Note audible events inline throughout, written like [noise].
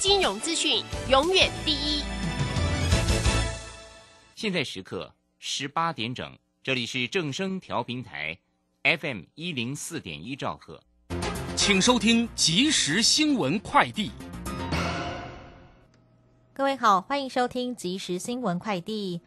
金融资讯永远第一。现在时刻十八点整，这里是正声调频台，FM 一零四点一兆赫，请收听即时新闻快递。各位好，欢迎收听即时新闻快递。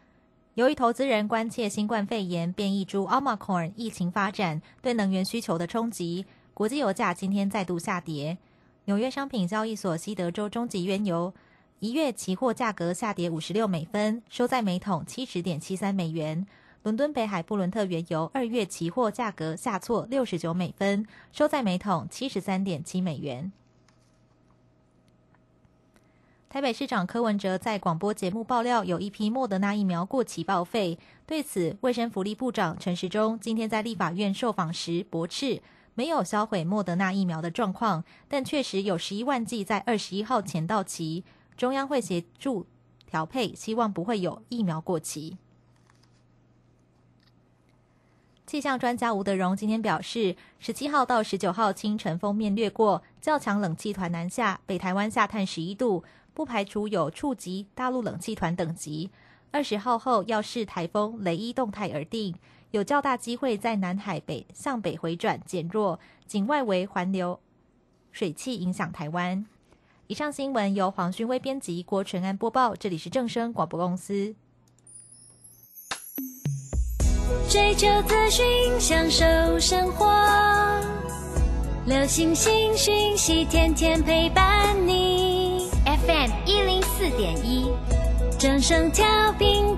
由于投资人关切新冠肺炎变异株 Omicron 疫情发展对能源需求的冲击，国际油价今天再度下跌。纽约商品交易所西德州中级原油。一月期货价格下跌五十六美分，收在每桶七十点七三美元。伦敦北海布伦特原油二月期货价格下挫六十九美分，收在每桶七十三点七美元。台北市长柯文哲在广播节目爆料，有一批莫德纳疫苗过期报废。对此，卫生福利部长陈时中今天在立法院受访时驳斥，没有销毁莫德纳疫苗的状况，但确实有十一万剂在二十一号前到期。中央会协助调配，希望不会有疫苗过期。气象专家吴德荣今天表示，十七号到十九号清晨封面掠过，较强冷气团南下，北台湾下探十一度，不排除有触及大陆冷气团等级。二十号后要视台风雷伊动态而定，有较大机会在南海北向北回转减弱，仅外围环流水汽影响台湾。以上新闻由黄勋威编辑，郭纯安播报。这里是正声广播公司。追求资讯，享受生活，流星星讯息，天天陪伴你。FM 一零四点一，正声调频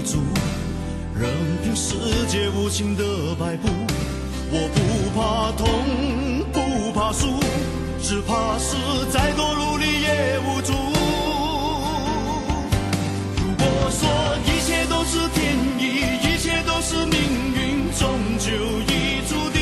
藏不住，任凭世界无情的摆布。我不怕痛，不怕输，只怕是再多努力也无助。如果说一切都是天意，一切都是命运，终究已注定。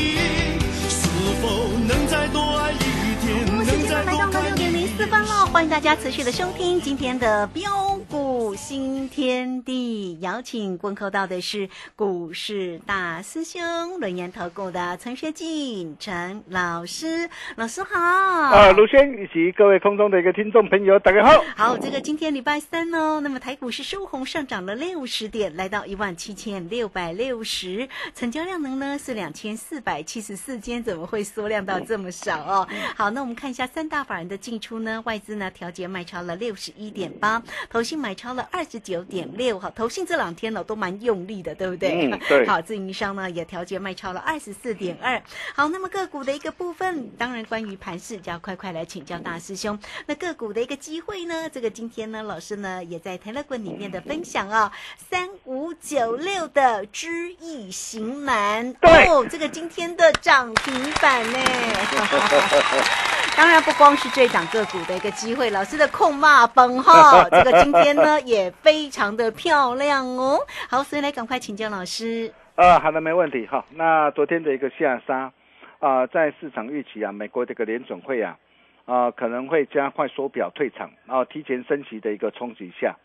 是否能再多爱一天？能再多看一点四分了，欢迎大家持续的收听今天的标股新天地，邀请问候到的是股市大师兄轮研投顾的陈学进陈老师，老师好。啊，卢轩以及各位空中的一个听众朋友，大家好。好，这个今天礼拜三哦，那么台股是收红上涨了六十点，来到一万七千六百六十，成交量能呢是两千四百七十四间，怎么会缩量到这么少哦？好，那我们看一下三大法人的进出呢？外资呢调节卖超了六十一点八，投信买超了二十九点六，哈，投信这两天呢都蛮用力的，对不对？嗯，对。[laughs] 好，自营商呢也调节卖超了二十四点二。好，那么个股的一个部分，当然关于盘势，就要快快来请教大师兄。那个股的一个机会呢，这个今天呢，老师呢也在 Telegram 里面的分享啊，三五九六的知易行难，哦，这个今天的涨停板呢。[laughs] 当然不光是这档个股的一个机会，老师的控骂崩哈，[laughs] 这个今天呢也非常的漂亮哦。好，所以来赶快请教老师。呃，好的，没问题哈。那昨天的一个下杀啊、在市场预期啊，美国这个联准会啊，啊、可能会加快缩表退场，然、后提前升息的一个冲击下，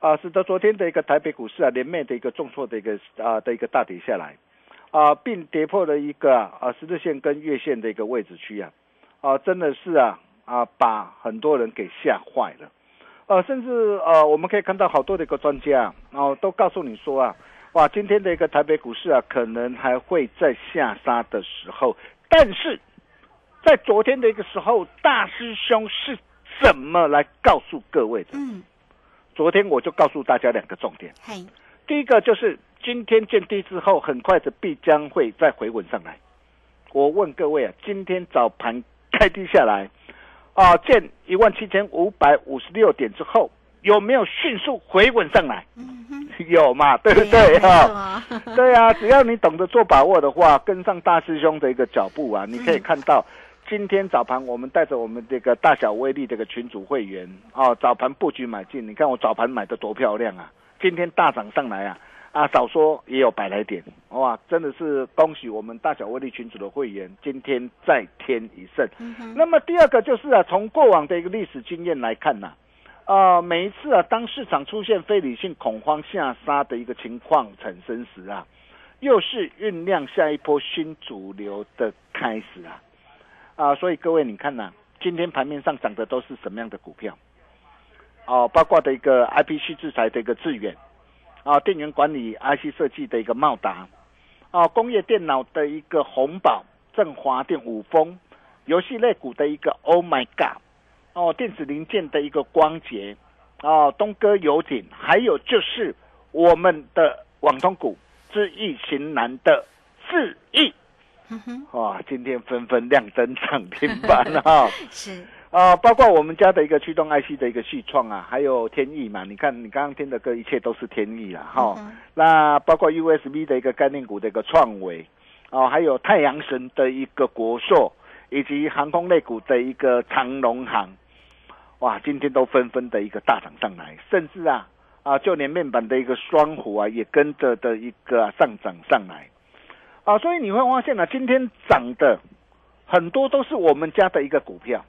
啊、使得昨天的一个台北股市啊，连袂的一个重挫的一个啊、的一个大跌下来，啊、并跌破了一个啊十字线跟月线的一个位置区啊，啊、真的是啊啊把很多人给吓坏了，呃，甚至呃我们可以看到好多的一个专家啊，都告诉你说啊。哇，今天的一个台北股市啊，可能还会在下杀的时候，但是在昨天的一个时候，大师兄是怎么来告诉各位的？嗯，昨天我就告诉大家两个重点，嘿，第一个就是今天见低之后，很快的必将会再回稳上来。我问各位啊，今天早盘开低下来，啊，见一万七千五百五十六点之后，有没有迅速回稳上来？嗯，有嘛，对不呀对哈？啊对啊，只要你懂得做把握的话，跟上大师兄的一个脚步啊，你可以看到，今天早盘我们带着我们这个大小威力这个群组会员哦，早盘布局买进，你看我早盘买的多漂亮啊！今天大涨上来啊，啊，少说也有百来点，哇，真的是恭喜我们大小威力群组的会员，今天再添一胜。嗯，那么第二个就是啊，从过往的一个历史经验来看呐、啊，每一次啊，当市场出现非理性恐慌下杀的一个情况产生时啊，又是酝酿下一波新主流的开始啊，啊，所以各位你看呐、今天盘面上涨的都是什么样的股票？哦，包括的一个 IPC 制裁的一个致远，啊，电源管理 IC 设计的一个茂达，啊，工业电脑的一个宏宝、振华电、五丰，游戏类股的一个 Oh My God，哦，电子零件的一个光捷，哦，东哥游艇，还有就是我们的网通股智易型男的智易，哇，今天纷纷亮灯涨停板哈、[laughs] 是，啊，包括我们家的一个驱动 IC 的一个系创啊，还有天翼嘛，你看你刚刚听的歌，一切都是天意啦，哈、嗯那包括 USB 的一个概念股的一个创维，哦，还有太阳神的一个国硕，以及航空类股的一个长龙航，哇，今天都纷纷的一个大涨上来，甚至啊啊，就连面板的一个双虎啊，也跟着的一个上涨上来，啊，所以你会发现呢、今天涨的很多都是我们家的一个股票。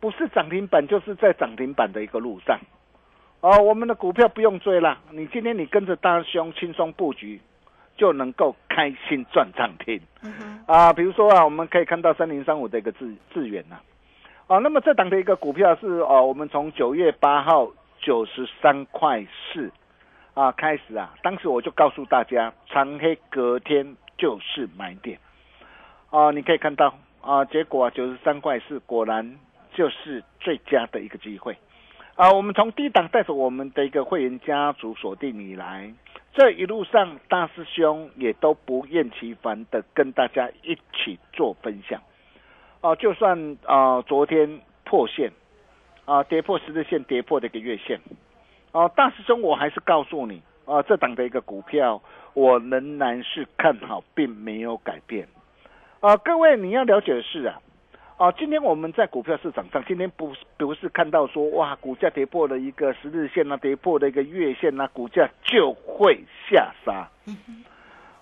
不是涨停板，就是在涨停板的一个路上。哦，我们的股票不用追了，你今天你跟着大兄轻松布局，就能够开心赚涨停啊。比如说啊，我们可以看到三零三五的一个智智远呐，啊，那么这档的一个股票是哦，我们从九月八号九十三块四啊开始啊，当时我就告诉大家，长黑隔天就是买点啊，你可以看到啊，结果啊九十三块四果然就是最佳的一个机会啊！我们从低档带着我们的一个会员家族锁定以来，这一路上大师兄也都不厌其烦的跟大家一起做分享啊！就算啊昨天破线啊跌破十日线，跌破的一个月线啊，大师兄我还是告诉你啊，这档的一个股票我仍然是看好，并没有改变啊！各位你要了解的是啊。哦，今天我们在股票市场上，今天不不是看到说哇，股价跌破了一个十日线啊，跌破了一个月线啊，股价就会下杀。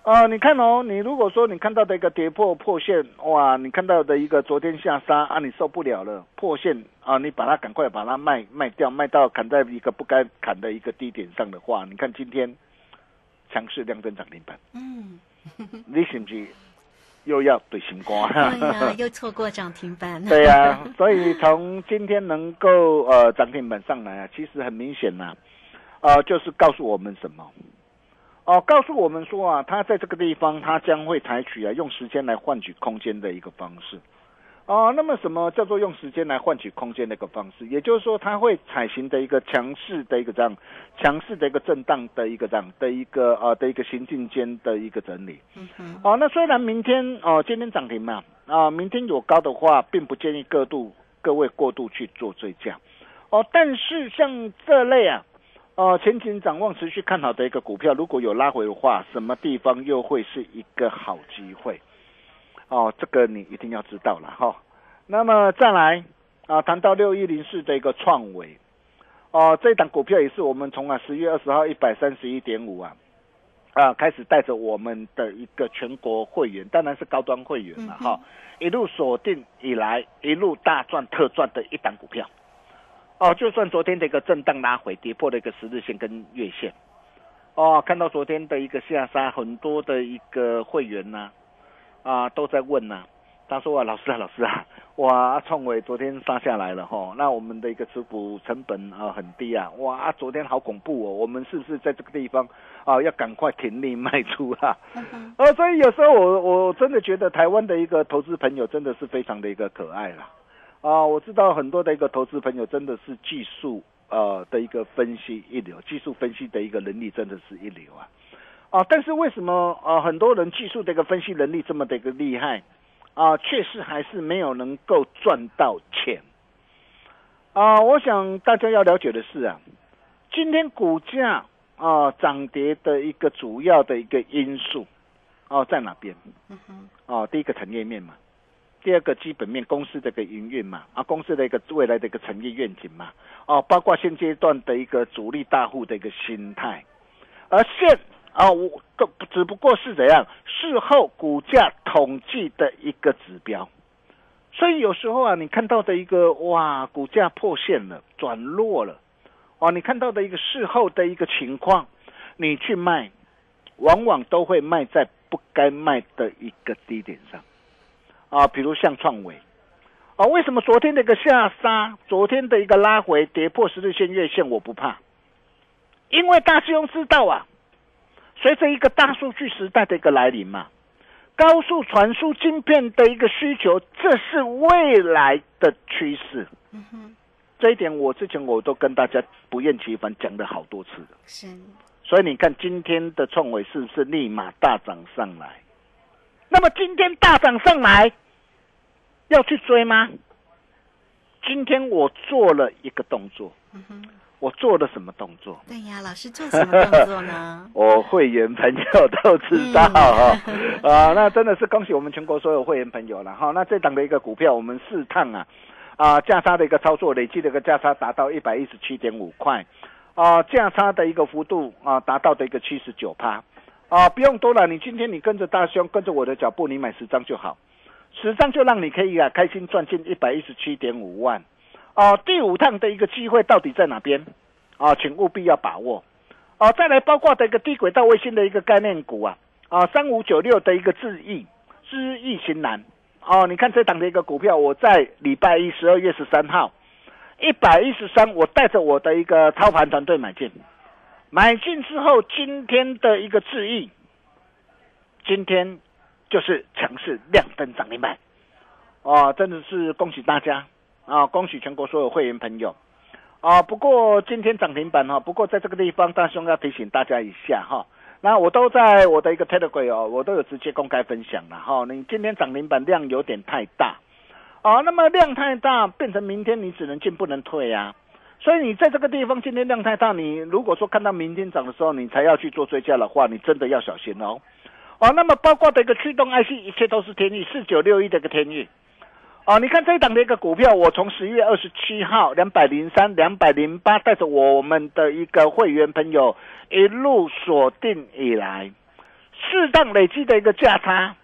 啊、你看哦，你如果说你看到的一个跌破破线，哇，你看到的一个昨天下杀啊，你受不了了，破线啊，你把它赶快把它卖卖掉，卖到砍在一个不该砍的一个低点上的话，你看今天强势量增涨停板，嗯，[laughs] 你是不是又要对新高，对呀，[laughs] 又错过涨停板，对呀、所以从今天能够呃涨停板上来啊，其实很明显呐、呃，就是告诉我们什么？哦、告诉我们说啊，他在这个地方，他将会采取啊用时间来换取空间的一个方式。哦、那么什么叫做用时间来换取空间的一个方式？也就是说，它会采行的一个强势的一个这样强势的一个震荡的一个这样的一个呃的一个行进间的一个整理。哦，那虽然明天哦，今天涨停嘛，啊，明天有高的话，并不建议各度各位过度去做追加，哦，但是像这类啊，哦，前景展望持续看好的一个股票，如果有拉回的话，什么地方又会是一个好机会？哦，这个你一定要知道了哈。那么再来啊，谈到六一零四的一个创维，哦，这档股票也是我们从啊十月二十号一百三十一点五啊。啊，开始带着我们的一个全国会员，当然是高端会员了哈，一路锁定以来，一路大赚特赚的一档股票。哦，就算昨天的一个震荡拉回，跌破了一个十日线跟月线，哦，看到昨天的一个下杀，很多的一个会员呐，啊，都在问呐，他说啊，老师啊，老师啊。哇，创伟昨天杀下来了哈，那我们的一个持股成本啊很低啊，哇，昨天好恐怖哦，我们是不是在这个地方啊要赶快停利卖出啊？[laughs] 呃，所以有时候我我真的觉得台湾的一个投资朋友真的是非常的一个可爱啦，啊，我知道很多的一个投资朋友真的是技术呃的一个分析一流，技术分析的一个能力真的是一流啊，啊，但是为什么啊很多人技术的一个分析能力这么的一个厉害？啊，确实还是没有能够赚到钱啊！我想大家要了解的是啊，今天股价啊涨跌的一个主要的一个因素哦在哪边？哦，第一个产业面嘛，第二个基本面公司的一个营运嘛，啊，公司的一个未来的一个产业愿景嘛，哦，包括现阶段的一个主力大户的一个心态，而现。啊，我都只不过是怎样事后股价统计的一个指标，所以有时候啊，你看到的一个哇，股价破线了，转弱了，哦，你看到的一个事后的一个情况，你去卖，往往都会卖在不该卖的一个低点上，啊，比如像创维，啊，为什么昨天的一个下杀，昨天的一个拉回跌破十日线月线，我不怕，因为大师兄知道啊。随着一个大数据时代的一个来临嘛，高速传输晶片的一个需求，这是未来的趋势。嗯哼，这一点我之前我都跟大家不厌其烦讲了好多次了。是，所以你看今天的创维是不是立马大涨上来？那么今天大涨上来，要去追吗？今天我做了一个动作。嗯哼。我做了什么动作？对呀，老师做什么动作呢？[laughs] 我会员朋友都知道哈，[laughs] 啊，那真的是恭喜我们全国所有会员朋友了哈。那这档的一个股票，我们试探啊，啊价差的一个操作，累计的一个价差达到一百一十七点五块，啊价差的一个幅度啊达到的一个七十九趴，啊不用多了，你今天你跟着大兄，跟着我的脚步，你买十张就好，十张就让你可以啊开心赚进一百一十七点五万。哦，第五趟的一个机会到底在哪边？啊，请务必要把握。哦，再来包括的一个低轨道卫星的一个概念股啊，啊，三五九六的一个智易，智易型南。哦，你看这档的一个股票，我在礼拜一十二月十三号一百一十三，我带着我的一个操盘团队买进，买进之后，今天的一个智易，今天就是强势亮灯涨停板。哦，真的是恭喜大家。啊，恭喜全国所有会员朋友！啊，不过今天涨停板哈，不过在这个地方，大兄要提醒大家一下哈。那我都在我的一个 Telegram 哦，我都有直接公开分享了哈。你今天涨停板量有点太大，啊，那么量太大，变成明天你只能进不能退呀。所以你在这个地方今天量太大，你如果说看到明天涨的时候，你才要去做追加的话，你真的要小心哦。哦，那么包括的一个驱动 IC，一切都是天意，四九六一的一个天意。哦，你看这一档的一个股票，我从十一月二十七号两百零三、两百零八，带着我们的一个会员朋友一路锁定以来，适当累积的一个价差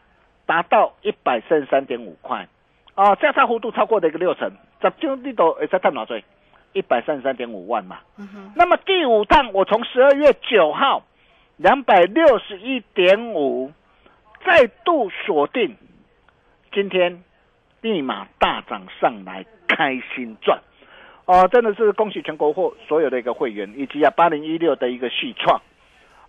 达到一百三十三点五块，啊，价差幅度超过的一个六成，这就你都也在探哪追？一百三十三点五万嘛。嗯。那么第五趟，我从十二月九号两百六十一点五再度锁定，今天。立马大涨上来，开心赚，哦，真的是恭喜全国货所有的一个会员，以及啊八零一六的一个续创，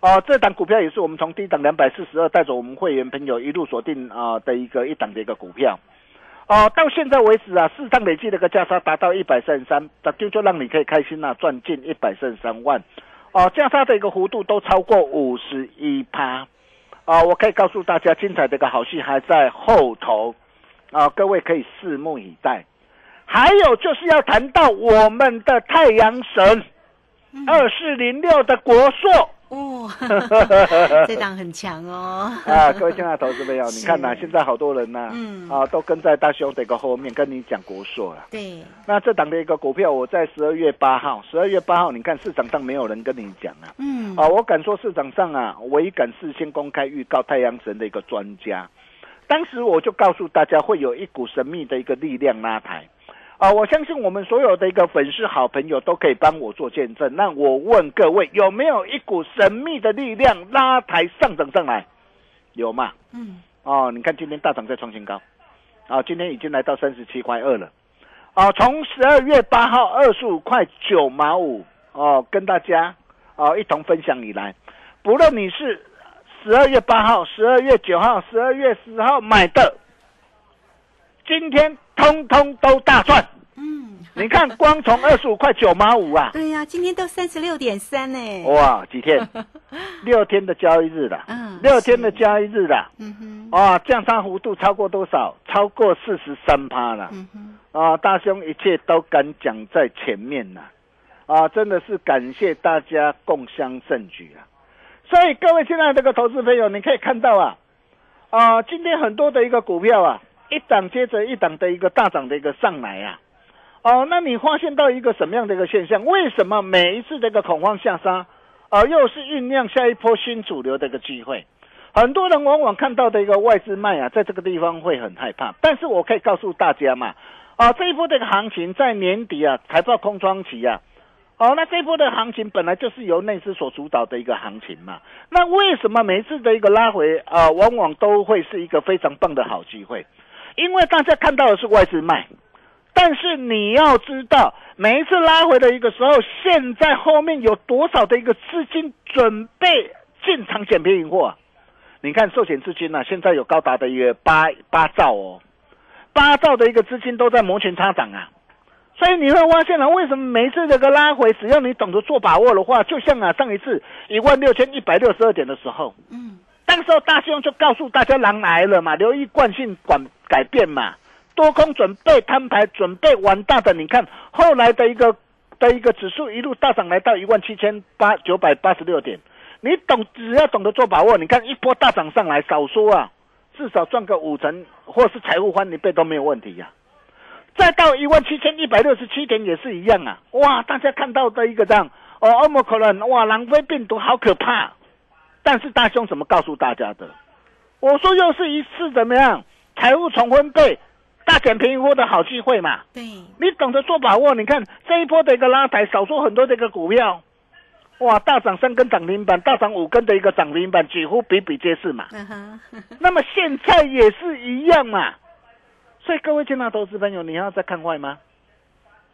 哦，这档股票也是我们从低档两百四十二带着我们会员朋友一路锁定啊的一个一档的一个股票，哦，到现在为止啊，市场累计的一个价差达到一百三十三，那就就让你可以开心啊赚进一百三十三万，哦，价差的一个幅度都超过五十一趴，啊，我可以告诉大家，精彩的一个好戏还在后头。啊，各位可以拭目以待。还有就是要谈到我们的太阳神二四零六的国硕哦，[laughs] 这档很强哦。啊，各位亲爱的投资朋友，你看呐、现在好多人呐、嗯啊，都跟在大兄的一个后面跟你讲国硕了。对，那这档的一个股票，我在十二月八号，十二月八号，你看市场上没有人跟你讲啊。嗯，啊，我敢说市场上啊，唯一敢事先公开预告太阳神的一个专家，当时我就告诉大家会有一股神秘的一个力量拉抬。啊，我相信我们所有的一个粉丝好朋友都可以帮我做见证。那我问各位，有没有一股神秘的力量拉抬上涨上来？有吗？嗯，哦，你看今天大涨再创新高，啊，今天已经来到三十七块二了，啊，从十二月八号二十五块九毛五哦，跟大家啊一同分享以来，不论你是十二月八号、十二月九号、十二月十号买的，今天通通都大赚。嗯，你看，光从二十五块九毛五啊，对呀、今天都三十六点三呢。哇，几天？[laughs] 六天的交易日了，嗯六天的交易日了。嗯哼，啊，降差幅度超过多少？超过四十三趴了。嗯哼，啊，大兄一切都敢讲在前面呐、啊，真的是感谢大家共襄盛举啊！所以各位亲爱的这个投资朋友，你可以看到啊，啊，今天很多的一个股票啊，一档接着一档的一个大涨的一个上来啊，哦，那你发现到一个什么样的一个现象？为什么每一次的一个恐慌下杀，啊，又是酝酿下一波新主流的一个机会？很多人往往看到的一个外资卖啊，在这个地方会很害怕。但是我可以告诉大家嘛，啊，这一波的一个行情在年底啊，财报空窗期啊，哦，那这波的行情本来就是由内资所主导的一个行情嘛。那为什么每一次的一个拉回啊，往往都会是一个非常棒的好机会？因为大家看到的是外资卖，但是你要知道，每一次拉回的一个时候，现在后面有多少的一个资金准备进场捡便宜货、你看寿险资金呢、啊，现在有高达的一个八八兆哦，八兆的一个资金都在摩拳擦掌啊。所以你会发现了、为什么每一次这个拉回，只要你懂得做把握的话，就像啊上一次一万六千一百六十二点的时候，嗯，当时候大兄就告诉大家狼来了嘛，留意惯性管改变嘛，多空准备摊牌，准备完大的。你看后来的一个的一个指数一路大涨来到一万七千八九百八十六点，你懂只要懂得做把握，你看一波大涨上来，少说啊，至少赚个五成或是财富翻一倍都没有问题呀、再到一万七千一百六十七点也是一样啊！哇，大家看到的一个这样哦，欧盟可能哇，南非病毒好可怕。但是大兄怎么告诉大家的？我说又是一次怎么样财务重分配、大捡便宜货的好机会嘛！对，你懂得做把握，你看这一波的一个拉抬，少说很多的一个股票，哇，大涨三根涨停板，大涨五根的一个涨停板，几乎比比皆是嘛。[laughs] 那么现在也是一样嘛。所以各位亲爱的投资朋友，你要再看坏吗？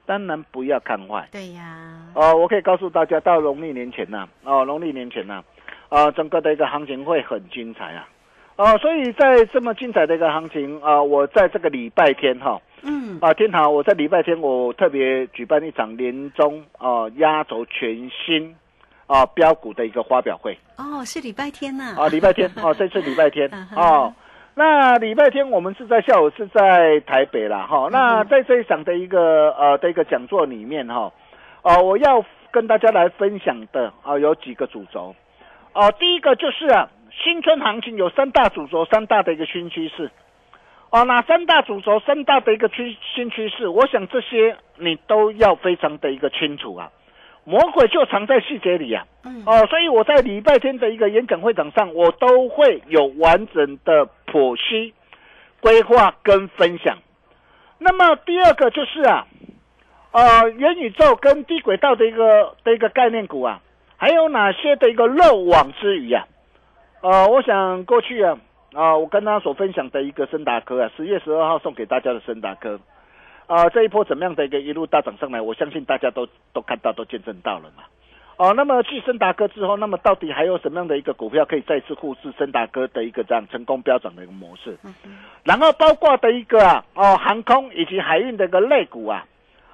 当然不要看坏。对呀，哦，我可以告诉大家，到农历年前呐、哦，农历年前呐、啊，整个的一个行情会很精彩啊。哦，所以在这么精彩的一个行情啊，我在这个礼拜天哈、嗯，啊，天豪，我在礼拜天我特别举办一场年终啊压轴全新啊标股的一个发表会哦，是礼拜天呐，啊，礼拜天哦，这次礼拜天 [laughs] 哦。那礼拜天我们是在下午是在台北啦，哈、那在这一场的一个呃的一个讲座里面哈，哦、我要跟大家来分享的啊、有几个主轴，哦、第一个就是啊，新春行情有三大主轴，三大的一个新趋势，哦，那三大主轴，三大的一个趋新趋势，我想这些你都要非常的一个清楚啊，魔鬼就藏在细节里啊。嗯，哦，所以我在礼拜天的一个演讲会场上，我都会有完整的剖析、规划跟分享。那么第二个就是啊，呃，元宇宙跟低轨道的一个的一个概念股啊，还有哪些的一个漏网之鱼啊？呃，我想过去啊，啊、我跟他所分享的一个森达科啊，十月十二号送给大家的森达科，啊、这一波怎么样的一个一路大涨上来，我相信大家都都看到、都见证到了嘛。哦，那么继森达哥之后，那么到底还有什么样的一个股票可以再次复制森达哥的一个这样成功飙涨的一个模式？然后包括的一个啊，哦，航空以及海运的一个类股啊，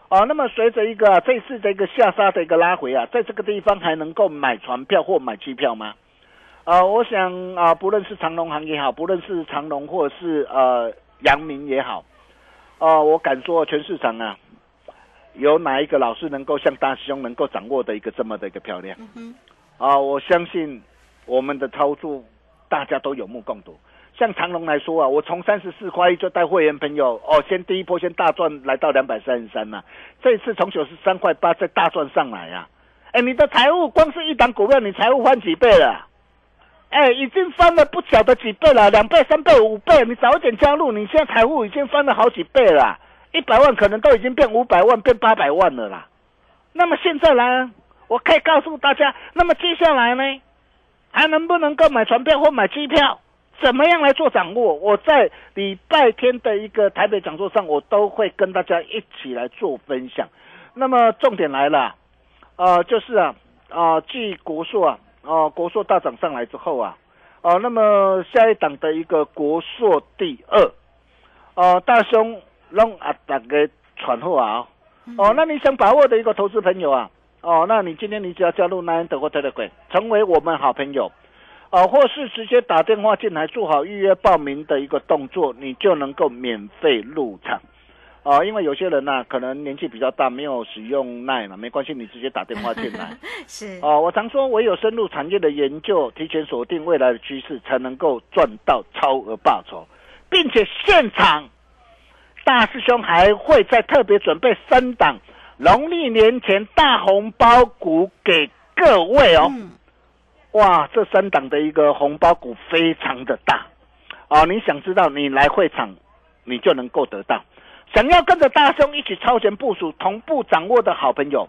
哦，那么随着一个、啊、这次的一个下杀的一个拉回啊，在这个地方还能够买船票或买机票吗？啊、我想啊、不论是长龙行也好，不论是长龙或者是呃阳明也好，啊、我敢说全市场啊，有哪一个老师能够像大师兄能够掌握的一个这么的一个漂亮？啊，我相信我们的操作大家都有目共睹。像长隆来说啊，我从三十四块一就带会员朋友哦，先第一波先大赚来到两百三十三呐，这一次从九十三块八再大赚上来啊！哎，你的财务光是一档股票，你财务翻几倍了？哎，已经翻了不晓得几倍了，两倍、三倍、五倍，你早点加入，你现在财富已经翻了好几倍了，一百万可能都已经变五百万、变八百万了啦。那么现在呢，我可以告诉大家，那么接下来呢，还能不能够买船票或买机票？怎么样来做掌握？我在礼拜天的一个台北讲座上，我都会跟大家一起来做分享。那么重点来了，呃，就是啊，啊，继国硕啊，啊，国硕大涨上来之后啊，哦，那么下一档的一个国硕第二，哦，大兄让啊大家传后啊，哦，那你想把握的一个投资朋友啊，哦，那你今天你只要加入南安德国特特鬼，成为我们好朋友。哦，或是直接打电话进来做好预约报名的一个动作，你就能够免费入场。啊，因为有些人呢，可能年纪比较大，没有使用耐嘛，没关系，你直接打电话进来。[laughs] 是哦，我常说，唯有深入产业的研究，提前锁定未来的趋势，才能够赚到超额报酬，并且现场大师兄还会再特别准备三档农历年前大红包股给各位哦。哇，这三档的一个红包股非常的大，哦，你想知道，你来会场，你就能够得到。想要跟着大兄一起超前部署、同步掌握的好朋友，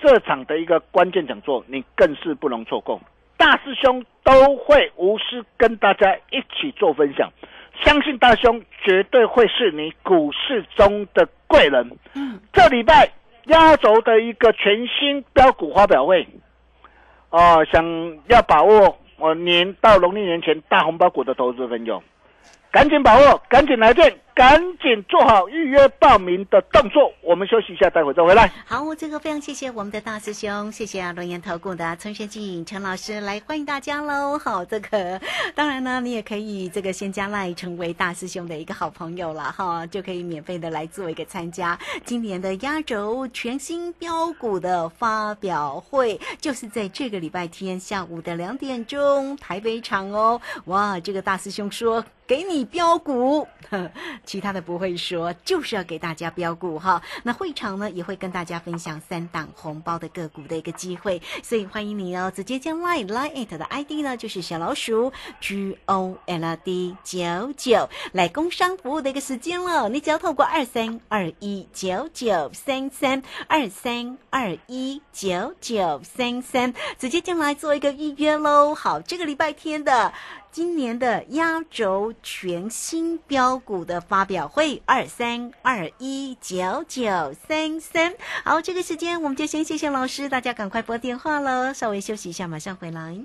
这场的一个关键讲座，你更是不能错过。大师兄都会无私跟大家一起做分享，相信大兄绝对会是你股市中的贵人。嗯，这礼拜压轴的一个全新标股发表会。哦，想要把握我年到农历年前大红包股的投资朋友，赶紧把握，赶紧来电。赶紧做好预约报名的动作，我们休息一下，待会再回来。好，这个非常谢谢我们的大师兄，谢谢啊，龙岩投顾的陈学静陈老师来欢迎大家喽。好，这个当然呢，你也可以这个先加赖成为大师兄的一个好朋友了哈，就可以免费的来做一个参加今年的压轴全新标股的发表会，就是在这个礼拜天下午的两点钟台北场哦。哇，这个大师兄说。给你标股，其他的不会说，就是要给大家标股哈。那会场呢也会跟大家分享三档红包的个股的一个机会，所以欢迎你哦，直接将 line line it 的 ID 呢就是小老鼠 G O L D 九九来工商服务的一个时间了。你只要透过二三二一九九三三二三二一九九三三直接进来做一个预约喽。好，这个礼拜天的。今年的压轴全新标股的发表会，二三二一九九三三。好，这个时间我们就先谢谢老师，大家赶快拨电话喽，稍微休息一下，马上回来。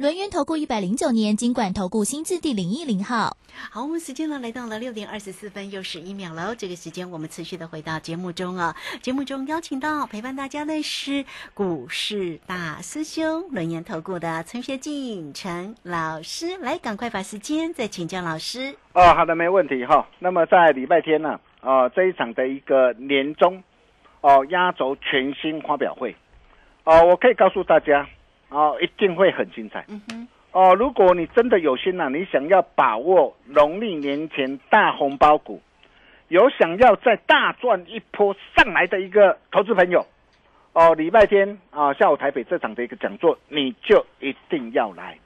轮源投顾一百零九年金管投顾新字第零一零号。好，我们时间呢来到了六点二十四分又十一秒了。这个时间我们持续的回到节目中啊。节目中邀请到陪伴大家的是股市大师兄轮研投顾的陈学进陈老师，来赶快把时间再请教老师。哦，好的，没问题哈。那么在礼拜天呢，啊这一场的一个年终哦压轴全新发表会，哦我可以告诉大家，哦一定会很精彩。嗯哼。哦，如果你真的有心呐，你想要把握农历年前大红包股，有想要再大赚一波上来的一个投资朋友，哦，礼拜天啊下午台北这场的一个讲座，你就一定要来。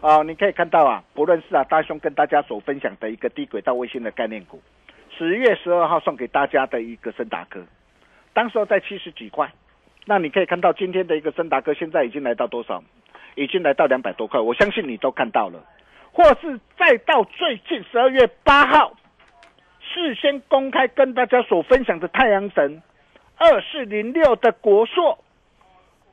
哦，你可以看到啊，不论是啊大兄跟大家所分享的一个低轨道卫星的概念股，十月十二号送给大家的一个森达科，当时候在七十几块，那你可以看到今天的一个森达哥现在已经来到多少？已经来到两百多块，我相信你都看到了，或是再到最近十二月八号，事先公开跟大家所分享的太阳神二四零六的国硕。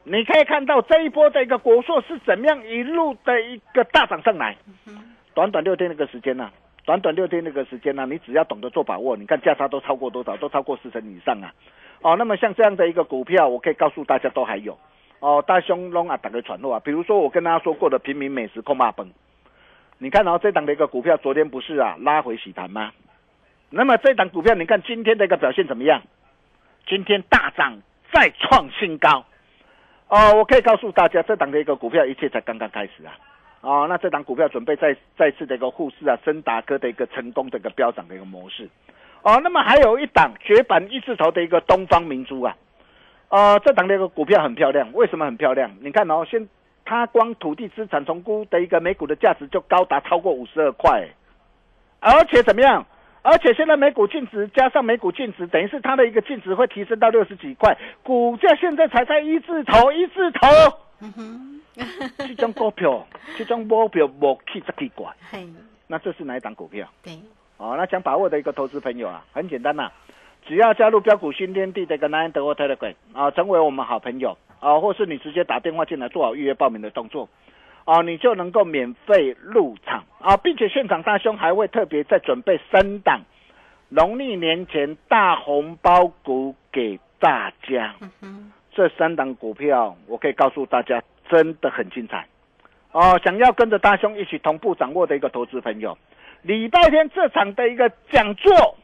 你可以看到这一波的一个国硕是怎么样一路的一个大涨上来，短短六天那个时间呢、短短六天那个时间呢、你只要懂得做把握，你看价差都超过多少？都超过四成以上啊！哦，那么像这样的一个股票，我可以告诉大家都还有哦，大兄龙啊，打个传落啊，比如说我跟大家说过的平民美食控霸崩，你看然后这档的一个股票昨天不是啊拉回洗盘吗？那么这档股票你看今天的一个表现怎么样？今天大涨再创新高。哦，我可以告诉大家，这档的一个股票一切才刚刚开始啊！哦，那这档股票准备再再次的一个护市啊，森达科的一个成功的一个飙涨的一个模式。哦，那么还有一档绝版一字头的一个东方明珠啊，呃，这档的一个股票很漂亮，为什么很漂亮？你看哦，先它光土地资产重估的一个每股的价值就高达超过五十二块，而且怎么样？而且现在每股净值加上每股净值，等于是它的一个净值会提升到六十几块，股价现在才在一字头，一字头。这种股票，[laughs] 这种股票无去这奇怪。嘿，那这是哪一档股票？对，哦，那想把握的一个投资朋友啊，很简单呐、只要加入标股新天地的一个南安德沃 Telegram 啊，成为我们好朋友啊，或是你直接打电话进来做好预约报名的动作。啊，你就能够免费入场啊，并且现场大兄还会特别再准备三档农历年前大红包股给大家。这三档股票，我可以告诉大家，真的很精彩哦！想要跟着大兄一起同步掌握的一个投资朋友，礼拜天这场的一个讲座，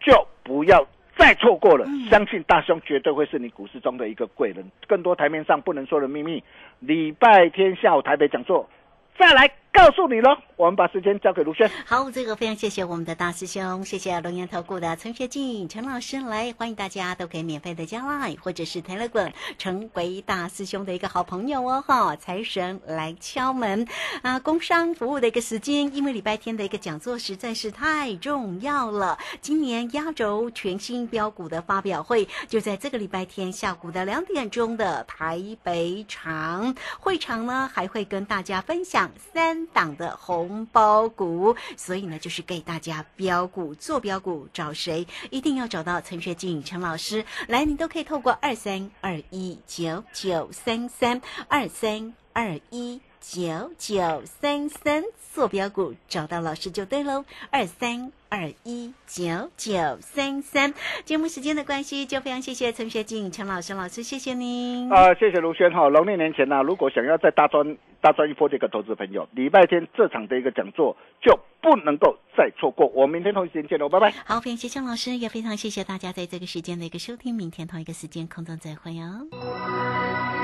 就不要再错过了。相信大兄绝对会是你股市中的一个贵人。更多台面上不能说的秘密，礼拜天下午台北讲座再来告诉你喽。我们把时间交给卢轩。好，这个非常谢谢我们的大师兄，谢谢龙岩投顾的陈学进陈老师来，欢迎大家都可以免费的加 line 或者是 Telegram 成为大师兄的一个好朋友哦哈。财神来敲门啊！工商服务的一个时间，因为礼拜天的一个讲座实在是太重要了。今年压轴全新标股的发表会就在这个礼拜天下午的两点钟的台北场会场呢，还会跟大家分享三党的红包股，所以呢，就是给大家标股做标股，找谁一定要找到陈学静陈老师来，你都可以透过二三二一九九三三二三二一。九九三三坐标股找到老师就对喽，二三二一九九三三。节目时间的关系，就非常谢谢陈学静陈老师老师，谢谢您。啊、谢谢卢轩哈。农历年前呢、如果想要再大赚大赚一波这个投资朋友，礼拜天这场的一个讲座就不能够再错过。我们明天同一时间见喽，拜拜。好，非常谢谢老师，也非常谢谢大家在这个时间的一个收听。明天同一个时间空中再会哦。